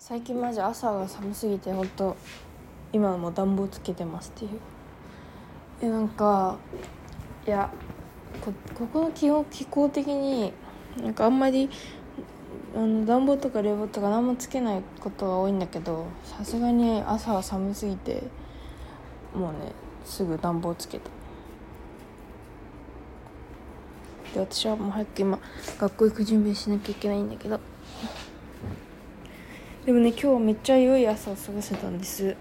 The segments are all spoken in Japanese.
最近マジ朝が寒すぎて本当今も暖房つけてますっていう。えなんかいやこここの気温気候的になんかあんまりあの暖房とか冷房とか何もつけないことが多いんだけどさすがに朝は寒すぎてもうねすぐ暖房つけた。で私はもう早く今学校行く準備しなきゃいけないんだけど。でもね今日めっちゃ良い朝を過ごせたんです。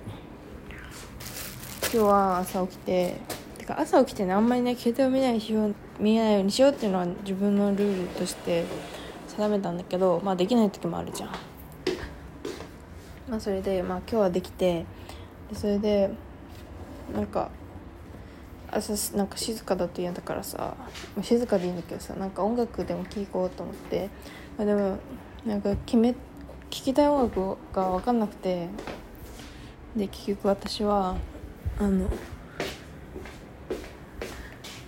今日は朝起きててか朝起きてねあんまりね携帯を見ないしよう見ないようにしようっていうのは自分のルールとして 定めたんだけどまあできない時もあるじゃん。まあそれでまあ今日はできてでそれでなんか朝なんか静かだと嫌だからさ静かでいいんだけどさなんか音楽でも聴こうと思って、まあ、でもなんか決め聴きたい音楽が分かんなくて。で結局私はあの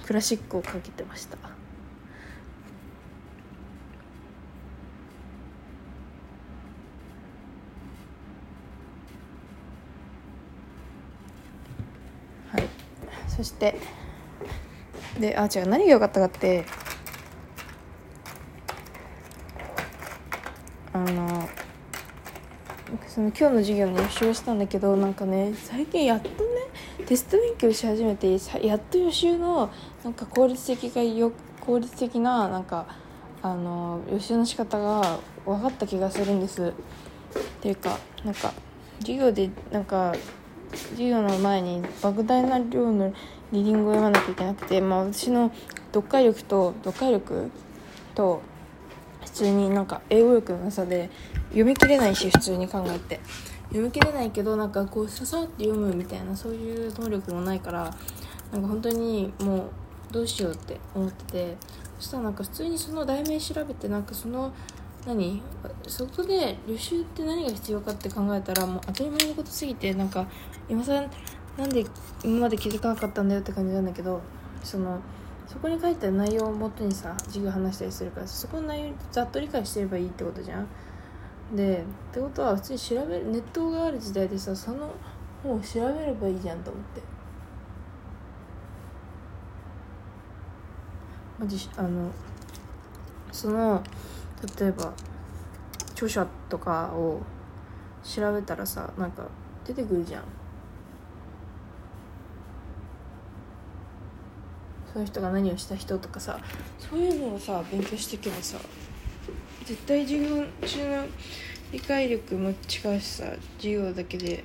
クラシックをかけてました。はい。そしてであ違う何が良かったかってあのその今日の授業に予習をしたんだけどなんかね最近やっとねテスト勉強し始めてやっと予習のなんか効率的がよ効率的ななんかあの予習の仕方が分かった気がするんです。っていうかなんか授業でなんか授業の前に莫大な量のリーディングを読まなきゃいけなくて、まあ、私の読解力と読解力と普通になんか英語力のなさで読み切れないし普通に考えて。読み切れないけどなんかこうささって読むみたいなそういう能力もないからなんか本当にもうどうしようって思っててそしたらなんか普通にその題名調べてなんかその何そこで予習って何が必要かって考えたらもう当たり前のことすぎてなんか今さなんで今まで気づかなかったんだよって感じなんだけどそのそこに書いてある内容をもとにさ授業話したりするからそこの内容ざっと理解してればいいってことじゃん。でってことは普通に調べるネットがある時代でさその本を調べればいいじゃんと思って。マジあのその例えば著者とかを調べたらさなんか出てくるじゃん。その人が何をした人とかさそういうのをさ勉強していけばさ絶対授業中の理解力も違うしさ授業だけで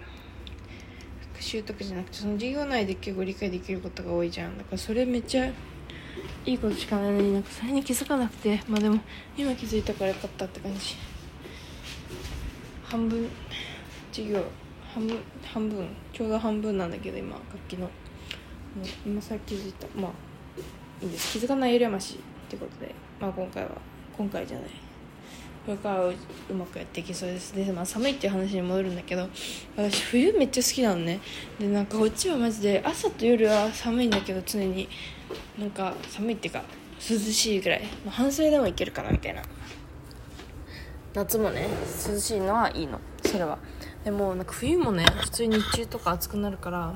復習とかじゃなくてその授業内で結構理解できることが多いじゃん。だからそれめっちゃいいことしかないのになんかそれに気づかなくてまあでも今気づいたからよかったって感じ。半分授業半分半分ちょうど半分なんだけど今楽器の。今さっき気づいた。まあいいんです。気づかないよりはましってことで。まあ今回は今回じゃない。これからはうまくやっていきそうです。で、まあ、寒いっていう話に戻るんだけど私冬めっちゃ好きなのね。でなんかこっちはマジで朝と夜は寒いんだけど常になんか寒いっていうか涼しいぐらい、まあ、半袖でもいけるかなみたいな。夏もね涼しいのはいいの。それは。でもなんか冬もね普通に日中とか暑くなるから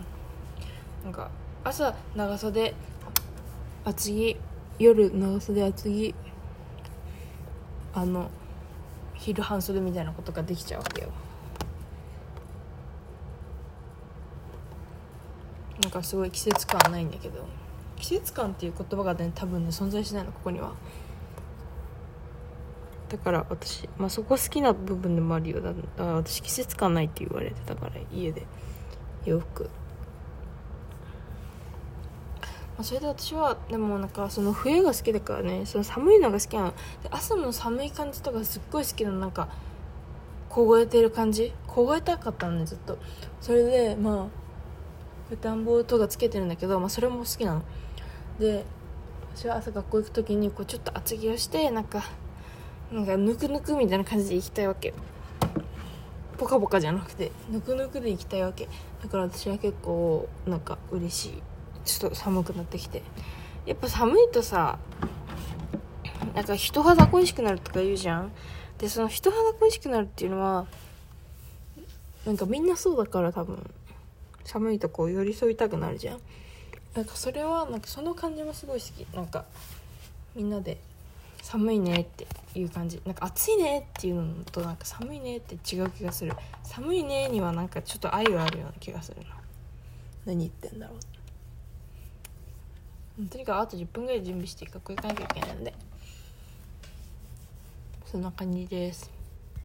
なんか朝長袖厚着夜長袖厚着あの昼半袖みたいなことができちゃうわけよ。なんかすごい季節感ないんだけど。季節感っていう言葉がね多分ね存在しないのここには。だから私、まあ、そこ好きな部分でもあるよ。だ私季節感ないって言われてたから家で。洋服、あ、それで私はでもなんかその冬が好きだからねその寒いのが好きなの。で朝の寒い感じとかすっごい好きなの。なんか凍えてる感じ？凍えたかったのねずっと。それでまあ暖房とかつけてるんだけど、まあ、それも好きなの。で私は朝学校行く時にこうちょっと厚着をしてなんかなんかぬくぬくみたいな感じで行きたいわけ。ポカポカじゃなくてぬくぬくで行きたいわけ。だから私は結構なんか嬉しい。ちょっと寒くなってきて。やっぱ寒いとさなんか人肌恋しくなるとか言うじゃん。でその人肌恋しくなるっていうのはなんかみんなそうだから多分。寒いとこう寄り添いたくなるじゃん。なんかそれはなんかその感じもすごい好き。なんかみんなで寒いねっていう感じ。なんか暑いねっていうのとなんか寒いねって違う気がする。寒いねにはなんかちょっと愛があるような気がするな。何言ってんだろう。ってとにかくあと10分ぐらい準備して学校行かなきゃいけないので。そんな感じです。